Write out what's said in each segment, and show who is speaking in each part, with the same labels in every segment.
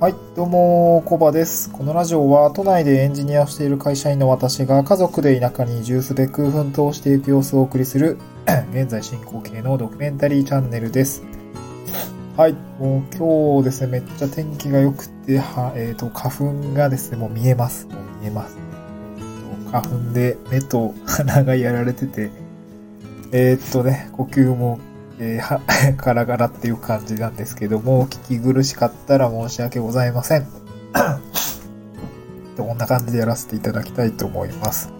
Speaker 1: はい、どうも、コバです。このラジオは都内でエンジニアをしている会社員の私が家族で田舎に移住すべく奮闘していく様子をお送りする 現在進行形のドキュメンタリーチャンネルです。はい、もう今日ですね、めっちゃ天気が良くて、はえっ、と、花粉がですね、もう見えます。もう見えます。花粉で目と鼻がやられてて、えーっとね、呼吸もえー、ガラガラっていう感じなんですけども、聞き苦しかったら申し訳ございません。こんな感じでやらせていただきたいと思います。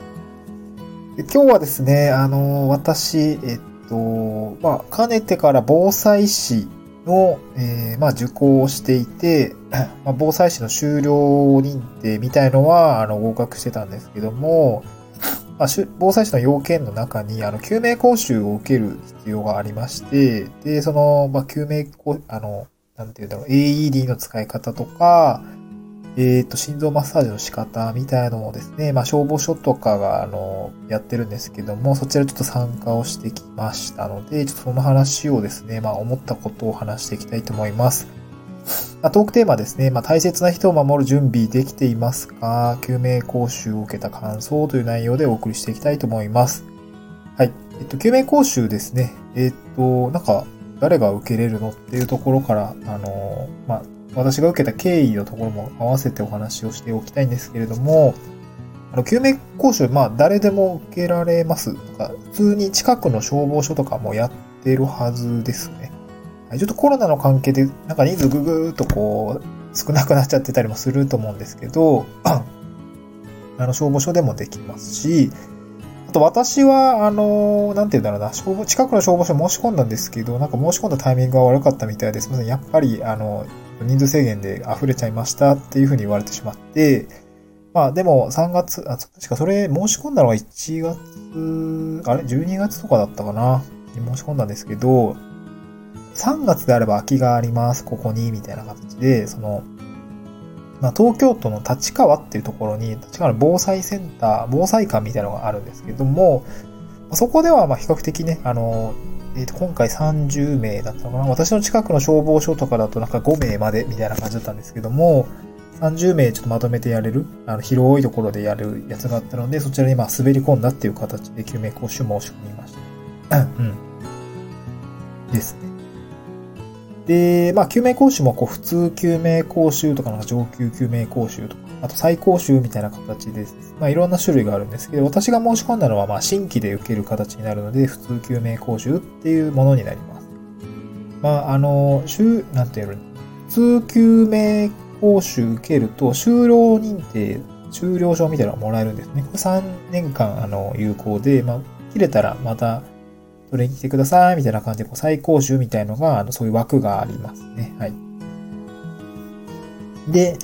Speaker 1: で今日はですね、あの、私、えっと、まあ、かねてから防災士の、えーまあ、受講をしていて、まあ、防災士の修了認定みたいのは、あの、合格してたんですけども、まあ、防災士の要件の中に、あの、救命講習を受ける必要がありまして、で、その、まあ、救命、あの、なんていうんだろう、AED の使い方とか、えっ、と、心臓マッサージの仕方みたいなのをですね、まあ、消防署とかが、あの、やってるんですけども、そちらちょっと参加をしてきましたので、ちょっとその話をですね、まあ、思ったことを話していきたいと思います。まトークテーマですね。まあ、大切な人を守る準備できていますか？救命講習を受けた感想という内容でお送りしていきたいと思います。はい。えっと、救命講習ですね。えっと、なんか、誰が受けれるのっていうところから、あの、まあ、私が受けた経緯のところも合わせてお話をしておきたいんですけれども、あの、救命講習、まあ、誰でも受けられますとか、普通に近くの消防署とかもやってるはずです。ちょっとコロナの関係で、なんか人数ぐぐーっとこう、少なくなっちゃってたりもすると思うんですけど、あの、消防署でもできますし、あと私は、あの、なんて言うんだろうな、消防、近くの消防署申し込んだんですけど、なんか申し込んだタイミングが悪かったみたいです。すません、やっぱり、あの、人数制限で溢れちゃいましたっていうふうに言われてしまって、まあでも3月、あ、確かそれ申し込んだのが1月、あれ ?12 月とかだったかな？に申し込んだんですけど、3月であれば空きがあります、ここに、みたいな形で、その、まあ、東京都の立川っていうところに、立川の防災センター、防災館みたいなのがあるんですけども、そこではま比較的ね、あの、えー、と今回30名だったのかな私の近くの消防署とかだとなんか5名までみたいな感じだったんですけども、30名ちょっとまとめてやれる、あの広いところでやるやつがあったので、そちらにま滑り込んだっていう形で救命講習申し込みました。うん。ですね。で、まあ、救命講習もこう普通救命講習とかなんか上級救命講習とか、あと再講習みたいな形です、まあ、いろんな種類があるんですけど、私が申し込んだのは、まあ、新規で受ける形になるので、普通救命講習っていうものになります。まあ、あの、週、なんていうの、普通救命講習受けると、就労認定、修了証みたいなのがもらえるんですね。これ3年間、あの、有効で、まあ、切れたらまた、それに来てください、みたいな感じで、こう再講習みたいのが、あの、そういう枠がありますね。はい。で、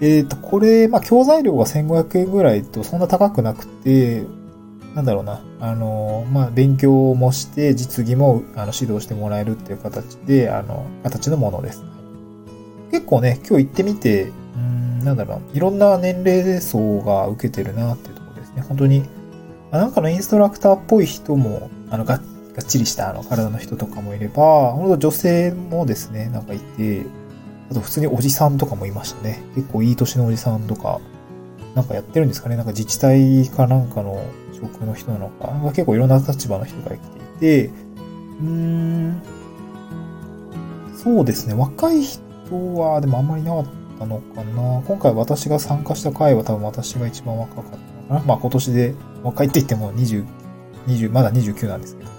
Speaker 1: えっ、と、これ、まあ、教材料が1500円ぐらいとそんな高くなくて、なんだろうな、あの、まあ、勉強もして、実技も、あの、指導してもらえるっていう形で、あの、形のものです。結構ね、今日行ってみて、うん、なんだろう、いろんな年齢層が受けてるなっていうところですね。本当に、なんかのインストラクターっぽい人も、あの、ががっちりしたあの体の人とかもいれば、本当女性もですね、なんかいて、あと普通におじさんとかもいましたね。結構いい年のおじさんとか、なんかやってるんですかね。なんか自治体かなんかの職の人なのか、なんか結構いろんな立場の人が来ていて、うーん、そうですね。若い人はでもあんまりなかったのかな。今回私が参加した回は多分私が一番若かったのかな。まあ今年で若いって言っても20、20、まだ29なんですけど。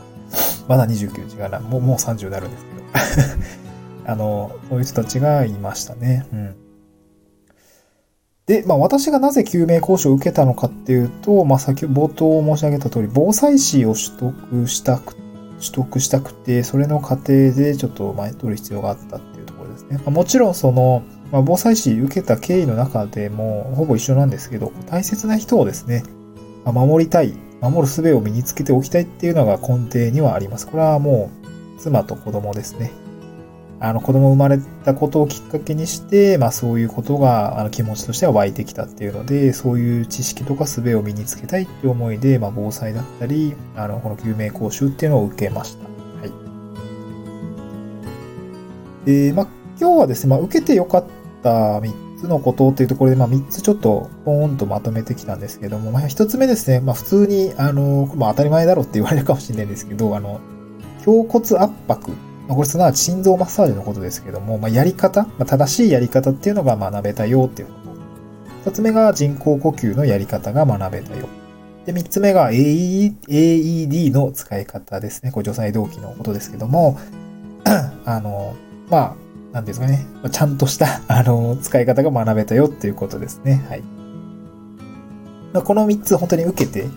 Speaker 1: まだ29違うな。もう、もう30になるんですけど。あの、そういう人たちがいましたね。うん。で、まあ私がなぜ救命講習を受けたのかっていうと、まあ先冒頭申し上げた通り、防災士を取得したく、取得したくて、それの過程でちょっと前取る必要があったっていうところですね。まあ、もちろんその、まあ、防災士受けた経緯の中でもほぼ一緒なんですけど、大切な人をですね、まあ、守りたい、守る術を身につけておきたいっていうのが根底にはあります。これはもう、妻と子供ですね。あの、子供生まれたことをきっかけにして、まあそういうことが、あの、気持ちとしては湧いてきたっていうので、そういう知識とか術を身につけたいって思いで、まあ防災だったり、あの、この救命講習っていうのを受けました。はい。で、まあ今日はですね、まあ受けてよかった3つのことっていうところで、まあ3つちょっとポーンとまとめてきたんですけども、まあ1つ目ですね、まあ普通に、あの、まあ当たり前だろうって言われるかもしれないんですけど、あの、胸骨圧迫。まあこれすなわち心臓マッサージのことですけども、まあやり方、まあ正しいやり方っていうのが学べたよっていうこと。2つ目が人工呼吸のやり方が学べたよ。で、3つ目が AED の使い方ですね。これ除細動機のことですけども、あの、まあ、なんですかね。ちゃんとした、あの、使い方が学べたよっていうことですね。はい。まあ、この3つ本当に受けて、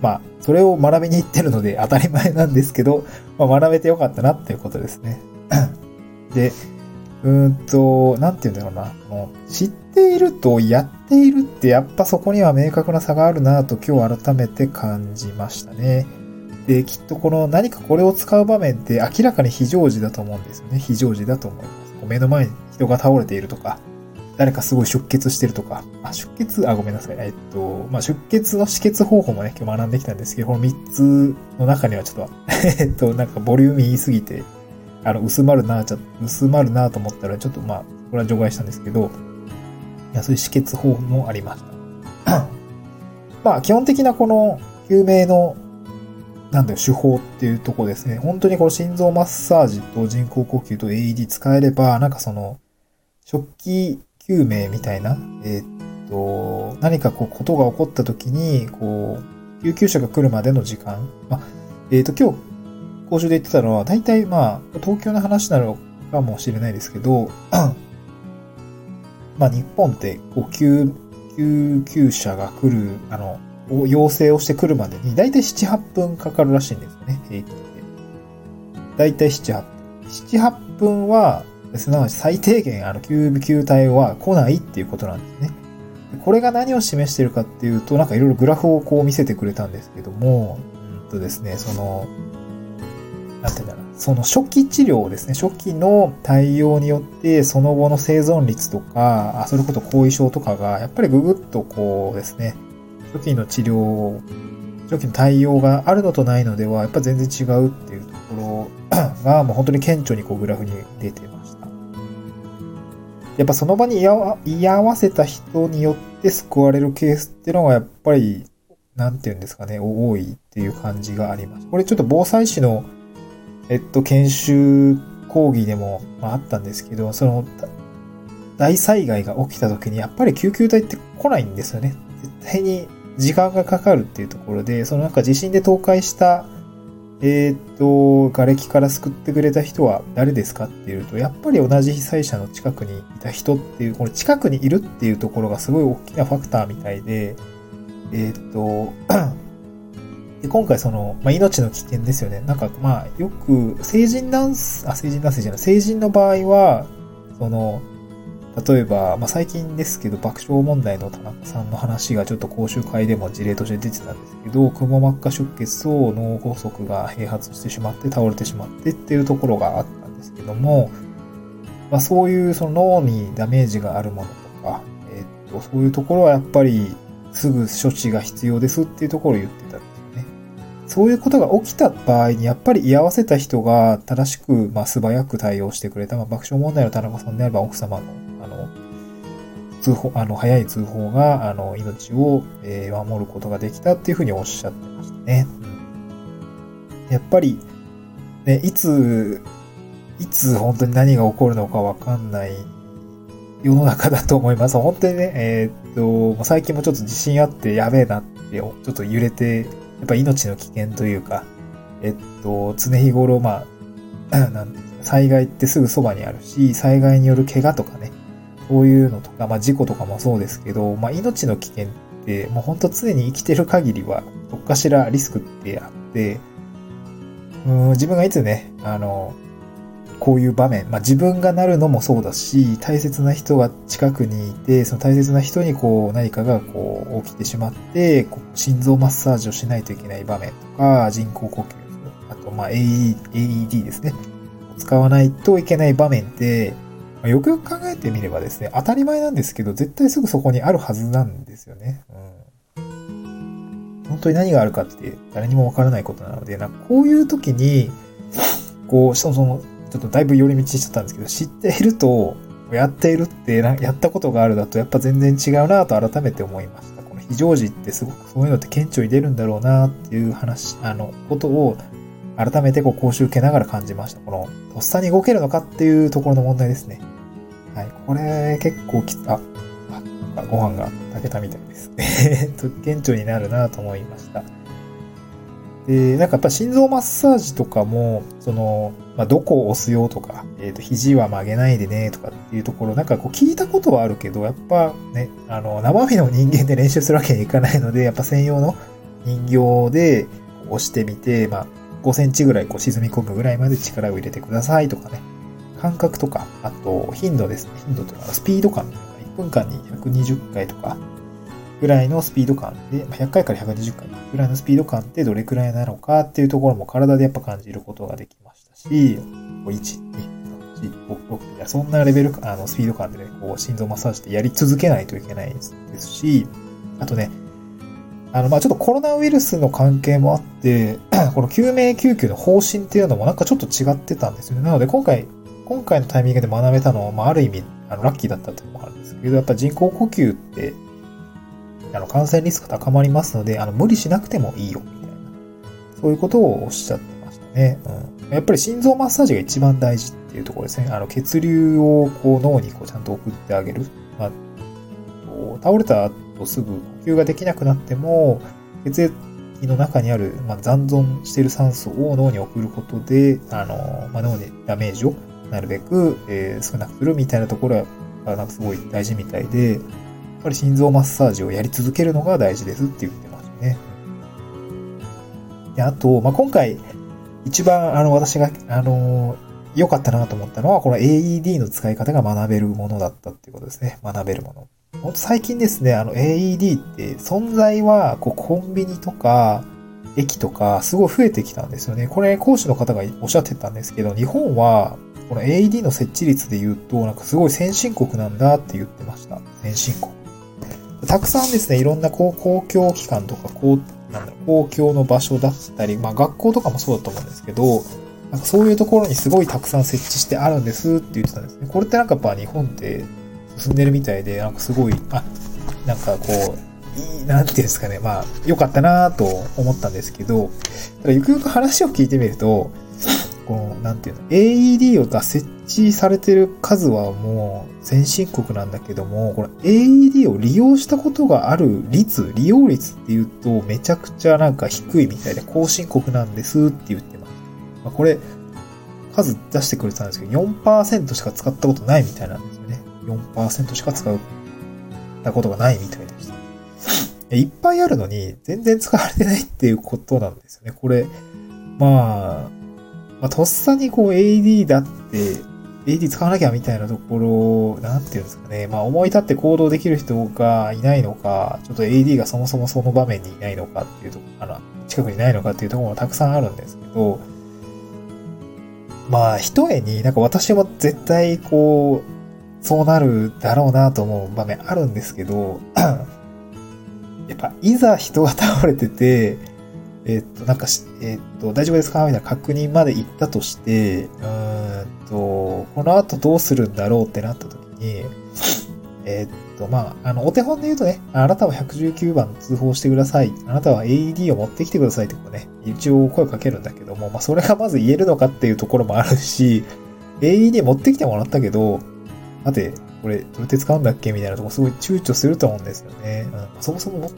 Speaker 1: まあ、それを学びに行ってるので当たり前なんですけど、まあ、学べてよかったなっていうことですね。で、うんと、なんて言うんだろうな。もう知っているとやっているってやっぱそこには明確な差があるなと今日改めて感じましたね。で、きっとこの何かこれを使う場面って明らかに非常時だと思うんですよね。非常時だと思います。目の前に人が倒れているとか、誰かすごい出血してるとか、あ、出血、あ、ごめんなさい。えっと、まあ、出血の止血方法もね、今日学んできたんですけど、この3つの中にはちょっと、えっと、なんかボリューミー言いすぎて、あの、薄まるな、ちょ、薄まるなと思ったら、ちょっとまあ、これは除外したんですけど、いや、そういう止血法もありました。まあ、基本的なこの、救命の、なんだよ、手法っていうとこですね。本当にこの心臓マッサージと人工呼吸と AED 使えれば、なんかその、食器救命みたいな、えー、っと、何かこう、ことが起こった時に、こう、救急車が来るまでの時間、まあ、えー、っと、今日、講習で言ってたのは、大体まあ、東京の話なのかもしれないですけど、まあ日本って、こう、救、救急車が来る、あの、を要請をしてくるまでに、大体7、8分かかるらしいんですよね、平均で。大体7、8分。7、8分は、すなわち最低限、あの、救急隊は来ないっていうことなんですね。これが何を示しているかっていうと、なんかいろいろグラフをこう見せてくれたんですけども、うんとですね、その、なんて言うんだろう。その初期治療ですね。初期の対応によって、その後の生存率とか、あそれこそ後遺症とかが、やっぱりぐぐっとこうですね、初期の治療、初期の対応があるのとないのでは、やっぱ全然違うっていうところが、もう本当に顕著にこうグラフに出てました。やっぱその場に居合わせた人によって救われるケースっていうのがやっぱり、なんていうんですかね、多いっていう感じがあります。これちょっと防災士のえっと、研修講義でも、まあ、あったんですけど、その、大災害が起きた時にやっぱり救急隊って来ないんですよね。絶対に時間がかかるっていうところで、そのなんか地震で倒壊した、えっ、と、瓦礫から救ってくれた人は誰ですかっていうと、やっぱり同じ被災者の近くにいた人っていう、この近くにいるっていうところがすごい大きなファクターみたいで、えっ、と、で、今回その、まあ、命の危険ですよね。なんか、まあ、よく、成人男性、あ、成人男性じゃない、成人の場合は、その、例えば、まあ、最近ですけど、爆笑問題の田中さんの話がちょっと講習会でも事例として出てたんですけど、くも膜下出血と脳梗塞が併発してしまって倒れてしまってっていうところがあったんですけども、まあ、そういうその脳にダメージがあるものとか、えっと、そういうところはやっぱりすぐ処置が必要ですっていうところを言ってたんですよねそういうことが起きた場合に、やっぱり居合わせた人が正しく、まあ、素早く対応してくれた。まあ、爆笑問題の田中さんであれば奥様、の、通報、あの、早い通報が、あの、命を、えー、守ることができたっていうふうにおっしゃってましたね。やっぱり、ね、いつ、いつ本当に何が起こるのかわかんない世の中だと思います。本当にね、えー、っと、最近もちょっと自信あってやべえなって、ちょっと揺れてやっぱ命の危険というか、えっと、常日頃、まあ、なん災害ってすぐそばにあるし、災害による怪我とかね、そういうのとか、まあ事故とかもそうですけど、まあ命の危険って、もうほんと常に生きてる限りは、どっかしらリスクってあって、うん自分がいつね、あの、こういう場面、まあ自分がなるのもそうだし、大切な人が近くにいて、その大切な人にこう何かがこう起きてしまって、こう心臓マッサージをしないといけない場面とか、人工呼吸、あとまあ AED ですね。使わないといけない場面って、まあ、よくよく考えてみればですね、当たり前なんですけど、絶対すぐそこにあるはずなんですよね。うん、本当に何があるかって誰にもわからないことなので、なんかこういう時に、こう、その、ちょっとだいぶ寄り道しちゃったんですけど、知っていると、やっているって、やったことがあるだとやっぱ全然違うなと改めて思いました。この非常時ってすごくそういうのって顕著に出るんだろうなっていう話、あの、ことを改めてこう講習受けながら感じました。この、とっさに動けるのかっていうところの問題ですね。はい。これ結構きつ、あ、なんかご飯が炊けたみたいですね。顕著になるなと思いました。で、なんかやっぱ心臓マッサージとかも、その、まあ、どこを押すよとか、えっ、ー、と、肘は曲げないでねとかっていうところ、なんかこう聞いたことはあるけど、やっぱね、あの、生身の人間で練習するわけにいかないので、やっぱ専用の人形で押してみて、まあ、5センチぐらいこう沈み込むぐらいまで力を入れてくださいとかね、感覚とか、あと頻度ですね。頻度というか、スピード感というか。1分間に120回とか、ぐらいのスピード感で、100回から120回ぐらいのスピード感ってどれくらいなのかっていうところも体でやっぱ感じることができましたし、1、2、3、4、5、6、いやそんなレベル、あの、スピード感でね、こう、心臓マッサージってやり続けないといけないですし、あとね、あの、ま、ちょっとコロナウイルスの関係もあって、この救命救急の方針っていうのもなんかちょっと違ってたんですよね。なので今回、今回のタイミングで学べたのは、まあ、ある意味、あの、ラッキーだったっていうのもあるんですけど、やっぱ人工呼吸って、あの、感染リスク高まりますので、あの、無理しなくてもいいよ、みたいな。そういうことをおっしゃってましたね。うん。やっぱり心臓マッサージが一番大事っていうところですね。あの、血流をこう脳にこうちゃんと送ってあげる。まあ、倒れた後すぐ呼吸ができなくなっても、血液の中にある、まあ、残存している酸素を脳に送ることで、あの、まあ、脳にダメージをなるべく、えー、少なくするみたいなところは、なんかすごい大事みたいで、やっぱり心臓マッサージをやり続けるのが大事ですって言ってましたね。で、あと、まあ、今回、一番、あの、私が、あの、良かったなと思ったのは、この AED の使い方が学べるものだったっていうことですね。学べるもの。ほんと最近ですね、あの AED って存在は、こう、コンビニとか、駅とか、すごい増えてきたんですよね。これ、講師の方がおっしゃってたんですけど、日本は、この AED の設置率で言うと、なんかすごい先進国なんだって言ってました。先進国。たくさんですね、いろんなこう公共機関とか、こう、なんだろう、公共の場所だったり、まあ学校とかもそうだと思うんですけど、なんかそういうところにすごいたくさん設置してあるんですって言ってたんですね。これってなんかやっぱ日本って進んでるみたいで、なんかすごい、あ、なんかこう、いい、なんていうんですかね、まあ、良かったなと思ったんですけど、ただゆくゆく話を聞いてみると、この、なんていうの、AED が設置されてる数はもう先進国なんだけども、この AED を利用したことがある率、利用率っていうとめちゃくちゃなんか低いみたいで後進国なんですって言ってます。まあ、これ、数出してくれてたんですけど、4%しか使ったことないみたいなんですよね。4%しか使ったことがないみたいでした。いっぱいあるのに全然使われてないっていうことなんですよね。これ、まあ、まあ、とっさにこう AD だって、AD 使わなきゃみたいなところ、なんていうんですかね。まあ思い立って行動できる人がいないのか、ちょっと AD がそもそもその場面にいないのかっていうとあの、近くにないのかっていうところもたくさんあるんですけど、まあ、一重になんか私も絶対こう、そうなるだろうなと思う場面あるんですけど、やっぱいざ人が倒れてて、えっと、なんかえっと、大丈夫ですか？みたいな確認まで行ったとして、うんと、この後どうするんだろうってなった時に、えっと、まあ、あの、お手本で言うとね、あなたは119番通報してください。あなたは AED を持ってきてくださいってこうね、一応声かけるんだけども、まあ、それがまず言えるのかっていうところもあるし、AED 持ってきてもらったけど、待て、これどうやって使うんだっけ？みたいなとこすごい躊躇すると思うんですよね。うん、そもそも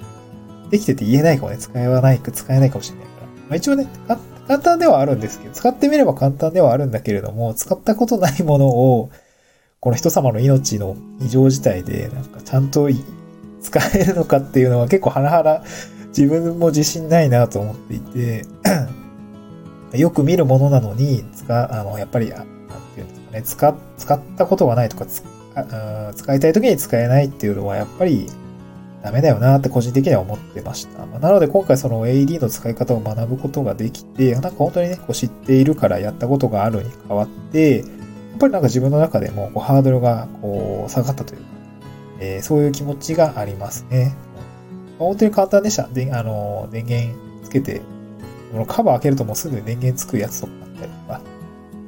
Speaker 1: できてて言えないかもね、使えないか、使えないかもしれないから。まあ、一応ね、簡単ではあるんですけど、使ってみれば簡単ではあるんだけれども、使ったことないものを、この人様の命の異常事態で、なんかちゃんと使えるのかっていうのは結構ハラハラ、自分も自信ないなと思っていて、よく見るものなのに、使、あの、やっぱり、なんていうんですかね、使、使ったことがないとか、使いたい時に使えないっていうのは、やっぱり、ダメだよなって個人的には思ってました。ま、なので今回その AED の使い方を学ぶことができて、なんか本当にね、こう知っているからやったことがあるに変わって、やっぱりなんか自分の中でもこうハードルがこう下がったというか、えー、そういう気持ちがありますね。本当に簡単でした。で、あの、電源つけて、このカバー開けるともうすぐ電源つくやつとかあったりとか、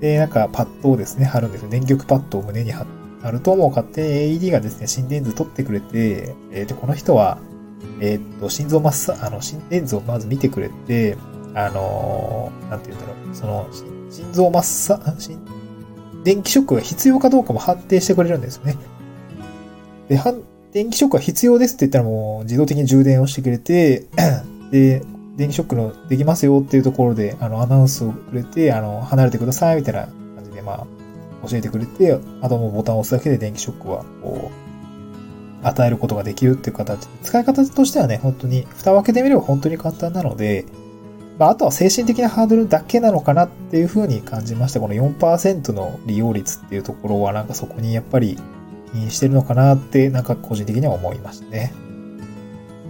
Speaker 1: で、なんかパッドをですね、貼るんですよ。電極パッドを胸に貼ってあるとも勝手に AED がですね、心電図取ってくれて、えー、で、この人は、えー、っと、心臓マッサ、あの、心電図をまず見てくれて、あのー、なんて言うんだろう、その、心臓マッサ、心、電気ショックが必要かどうかも判定してくれるんですよね。で、電気ショックが必要ですって言ったらもう自動的に充電をしてくれて、で、電気ショックのできますよっていうところで、あの、アナウンスをくれて、あの、離れてくださいみたいな感じで、まあ、教えてくれて、あともうボタンを押すだけで電気ショックは、こう、与えることができるっていう形。使い方としてはね、本当に、蓋を開けてみれば本当に簡単なので、まあ、あとは精神的なハードルだけなのかなっていうふうに感じました。この4%の利用率っていうところは、なんかそこにやっぱり気にしてるのかなって、なんか個人的には思いましたね。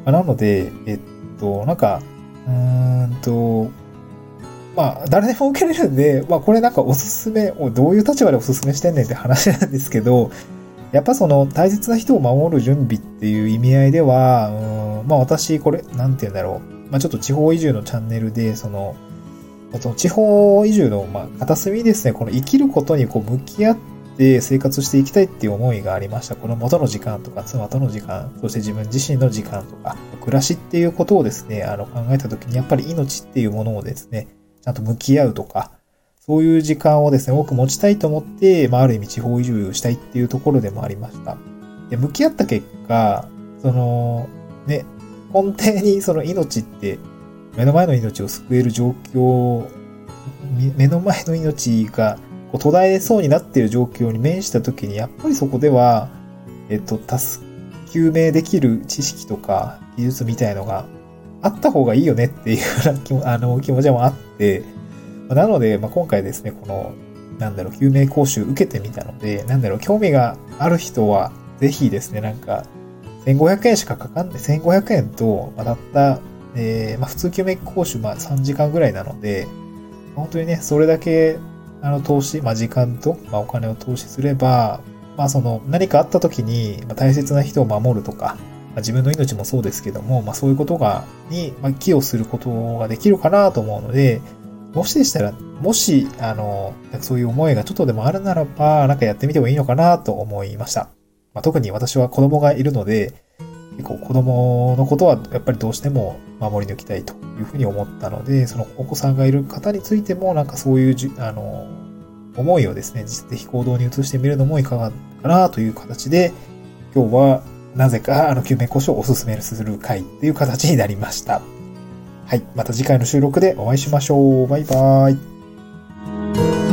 Speaker 1: まあ、なので、えっと、なんか、うーんと、まあ、誰でも受けれるんで、まあ、これなんかおすすめ、どういう立場でおすすめしてんねんって話なんですけど、やっぱその大切な人を守る準備っていう意味合いでは、うんまあ私これ、なんて言うんだろう。まあちょっと地方移住のチャンネルで、その、その地方移住の、まあ、片隅にですね、この生きることにこう向き合って生活していきたいっていう思いがありました。子供との時間とか、妻との時間、そして自分自身の時間とか、暮らしっていうことをですね、あの考えたときに、やっぱり命っていうものをですね、ゃんと向き合うとか、そういう時間をですね、多く持ちたいと思って、まあ、ある意味地方移住したいっていうところでもありました。で、向き合った結果、その、ね、根底にその命って、目の前の命を救える状況、目の前の命がこう途絶えそうになっている状況に面した時に、やっぱりそこでは、えっと、助、救命できる知識とか技術みたいのがあった方がいいよねっていう あの気持ちもあって、なので、まあ、今回ですね、この、なんだろう、救命講習受けてみたので、なんだろう、興味がある人は、ぜひですね、なんか、1500円しかかかんない、1500円と、まあ、たった、えー、まあ、普通救命講習、まあ、3時間ぐらいなので、本当にね、それだけ、あの、投資、まあ、時間と、まあ、お金を投資すれば、まあ、その、何かあった時に、まあ、大切な人を守るとか、あ、自分の命もそうですけども、まあ、そういうことが、に、まあ、寄与することができるかなと思うので、もしでしたら、もし、あの、そういう思いがちょっとでもあるならば、なんかやってみてもいいのかなと思いました。まあ、特に私は子供がいるので、結構子供のことはやっぱりどうしても守り抜きたいというふうに思ったので、そのお子さんがいる方についても、なんかそういうじ、あの、思いをですね、実的行動に移してみるのもいかがかなという形で、今日はなぜか、あの、救命故障をおすすめする回っていう形になりました。はい。また次回の収録でお会いしましょう。バイバーイ。